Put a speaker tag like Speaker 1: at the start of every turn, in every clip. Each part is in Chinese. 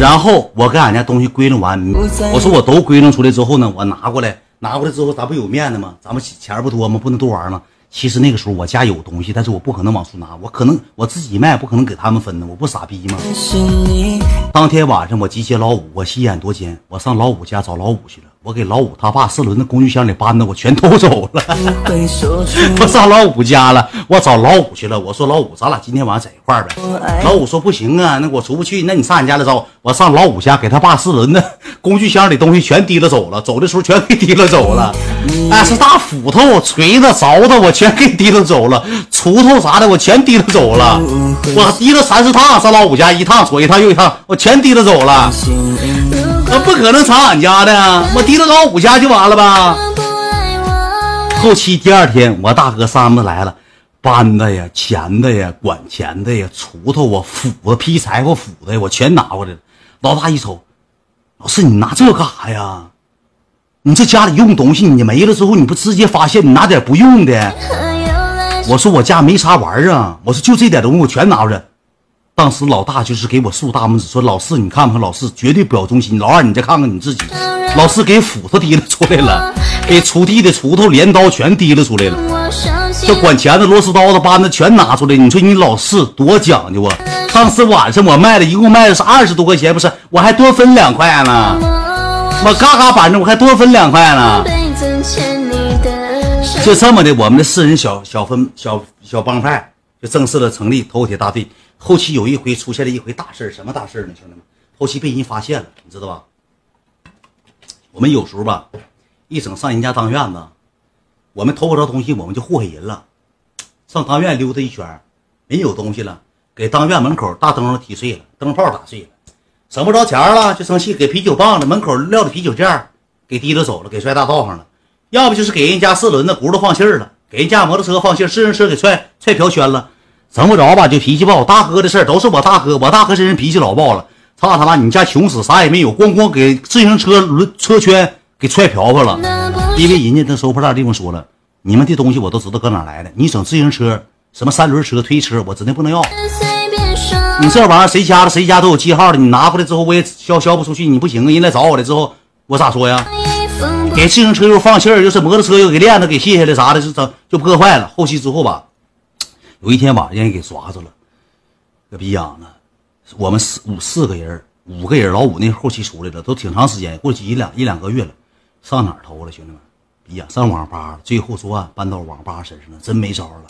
Speaker 1: 然后我给俺家东西归拢完，我说我都归拢出来之后呢，我拿过来，拿过来之后咱不有面子吗？咱们钱不多吗？不能多玩吗？其实那个时候我家有东西，但是我不可能往出拿，我可能我自己卖，不可能给他们分呢，我不傻逼吗？当天晚上我集结老五，我心眼多尖，我上老五家找老五去了。我给老五他爸四轮的工具箱里搬的，我全偷走了。我上老五家了，我找老五去了。我说老五，咱俩今天晚上在一块儿呗。老五说不行啊，那我出不去。那你上俺家来找我。上老五家给他爸四轮的工具箱里东西全提了走了，走的时候全给提了走了。哎，是大斧头、锤子、凿子，我全给提了走了。锄头啥的我全提了走了。我提了三四趟上老五家，一趟左一趟右一趟，我全提了走了。那不可能藏俺家的，我提到老五家就完了吧？后期第二天，我大哥三子来了，扳子呀、钳子呀、管钳子呀、锄头啊、斧子、劈柴火斧子呀，我全拿过来了。老大一瞅，老四，你拿这干啥呀？你这家里用东西，你没了之后，你不直接发现，你拿点不用的？我说我家没啥玩意儿啊，我说就这点东西，我全拿出来。当时老大就是给我竖大拇指，说老四，你看看老四绝对表忠心。老二，你再看看你自己。老四给斧头提了出来了，给锄地的锄头、镰刀全提了出来了。这管钳子、螺丝刀子、扳子全拿出来。你说你老四多讲究啊！当时晚上我卖了，一共卖的是二十多块钱，不是？我还多分两块呢。我嘎嘎板着，我还多分两块呢。就这么的，我们的四人小小分小小帮派就正式的成立头铁大队。后期有一回出现了一回大事什么大事呢？兄弟们，后期被人发现了，你知道吧？我们有时候吧，一整上人家当院子，我们偷不着东西，我们就祸害人了。上当院溜达一圈，人有东西了，给当院门口大灯笼踢碎了，灯泡打碎了，省不着钱了，就生气，给啤酒棒子门口撂的啤酒架给提溜走了，给摔大道上了。要不就是给人家四轮子轱辘放气儿了，给人家摩托车放气儿，自行车给踹踹瓢圈了。整不着吧，就脾气暴。大哥的事儿都是我大哥，我大哥这人脾气老暴了。操他妈，你家穷死，啥也没有，咣咣给自行车轮车圈给踹瓢瓢了。因为人家那收破烂地方说了，你们的东西我都知道搁哪来的。你整自行车什么三轮车、推车，我指定不能要。你这玩意儿谁家的谁家都有记号的，你拿回来之后我也销销不出去，你不行啊。人来找我了之后，我咋说呀？给自行车又放气儿，又是摩托车又给链子给卸下来啥的，就整就破坏了。后期之后吧。有一天晚上让人给抓住了，个逼样的，我们四五四个人，五个人，老五那后期出来了，都挺长时间，过去一两一两个月了，上哪儿偷了？兄弟们，逼呀，上网吧了，最后作案搬到网吧身上了，真没招了。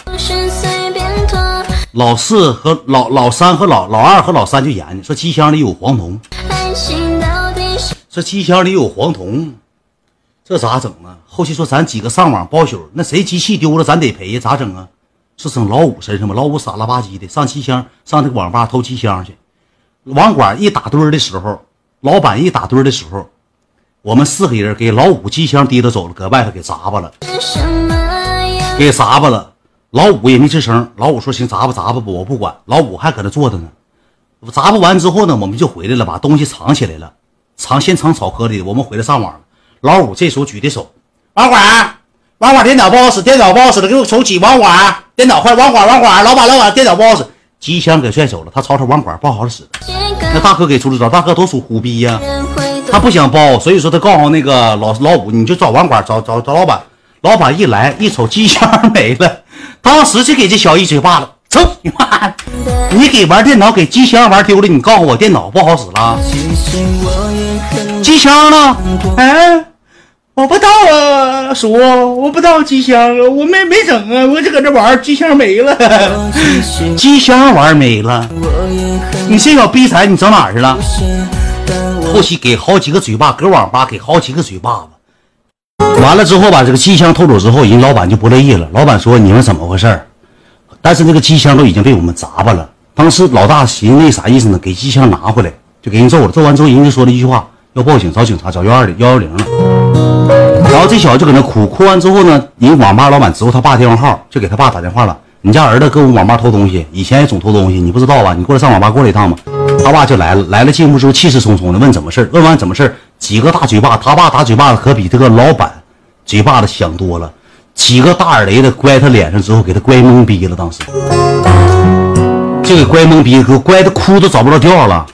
Speaker 1: 老四和老老三和老老二和老三就研究说机箱里有黄铜，这机箱里有黄铜，这咋整啊？后期说咱几个上网包宿，那谁机器丢了咱得赔呀，咋整啊？是整老五身上吧？老五傻了吧唧的上机箱，上这个网吧偷机箱去。网管一打堆的时候，老板一打堆的时候，我们四个人给老五机箱提溜走了，搁外头给砸吧了，给砸吧了。老五也没吱声。老五说：“行，砸吧砸吧吧，我不管。”老五还搁那坐着呢。砸吧完之后呢，我们就回来了，把东西藏起来了，藏先藏草壳里。我们回来上网了。老五这时候举的手，网管。网管电脑不好使，电脑不好使了，给我重启网管。电脑坏，网管网管，老板老板，电脑不好使，机箱给拽走了。他吵吵网管不好使。那大哥给出了招，大哥都属虎逼呀，他不想包，所以说他告诉那个老老五，你就找网管，找找找老板。老板一来一瞅机箱没了，当时就给这小一嘴巴子，走你妈！你给玩电脑给机箱玩丢了，你告诉我电脑不好使了，机箱呢？哎。我不知道啊，叔，我不知道机箱啊，我没没整啊，我就搁这玩，机箱没了，机箱玩没了，你这小逼财，你整哪去了？后期给好几个嘴巴，搁网吧给好几个嘴巴子，完了之后把这个机箱偷走之后，人老板就不乐意了，老板说你们怎么回事但是那个机箱都已经被我们砸巴了。当时老大寻思那啥意思呢？给机箱拿回来，就给人揍了，揍完之后，人家说了一句话，要报警，找警察，找幺二零幺幺零了。然后这小子就搁那哭，哭完之后呢，人网吧老板知道他爸电话号，就给他爸打电话了。你家儿子搁我网吧偷东西，以前也总偷东西，你不知道吧？你过来上网吧过来一趟吧。他爸就来了，来了进屋之后气势汹汹的问怎么事问完怎么事几个大嘴巴，他爸打嘴巴子可比这个老板嘴巴子响多了，几个大耳雷子乖他脸上之后，给他乖懵逼了。当时就给乖懵逼，给乖的哭都找不着调了。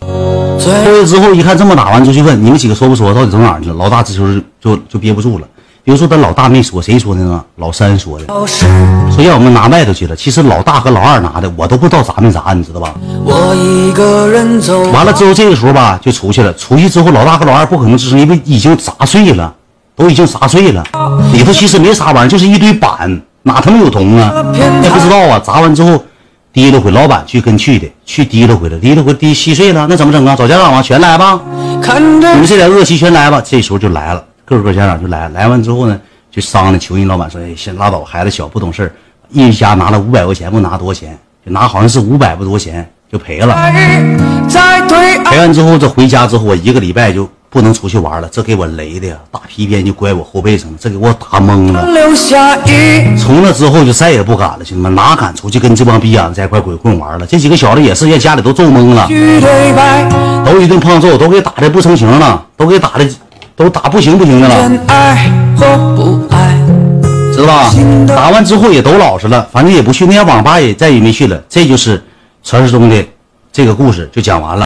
Speaker 1: 回去之后一看这么打完，就去问你们几个说不说，到底走哪儿去了？老大这时候就就憋不住了。比如说，他老大没说，谁说的呢？老三说的，说让我们拿外头去了。其实老大和老二拿的，我都不知道砸没砸，你知道吧？我一个人走完了之后，这个时候吧，就出去了。出去之后，老大和老二不可能吱声，因为已经砸碎了，都已经砸碎了。里头其实没啥玩意儿，就是一堆板，哪他妈有铜啊？也不知道啊。砸完之后，提溜回老板去跟去的，去提溜回来，提溜回提稀碎了，那怎么整啊？找家长啊？全来吧，你们这点恶习全来吧。这时候就来了。各个家长就来，来完之后呢，就商量求人老板说：“哎，先拉倒，孩子小不懂事一家拿了五百块钱，不拿多少钱，就拿好像是五百不多钱就赔了。赔完之后，这回家之后，我一个礼拜就不能出去玩了。这给我雷的呀，大皮鞭就拐我后背上了，这给我打懵了。从那之后就再也不敢了，兄弟们，哪敢出去跟这帮逼养子在一块鬼混玩了？这几个小子也是，让家里都揍懵了，都一顿胖揍，都给打的不成形了，都给打的。都打不行不行的了，知道吧？打完之后也都老实了，反正也不去那些网吧，也再也没去了。这就是传说中的这个故事，就讲完了。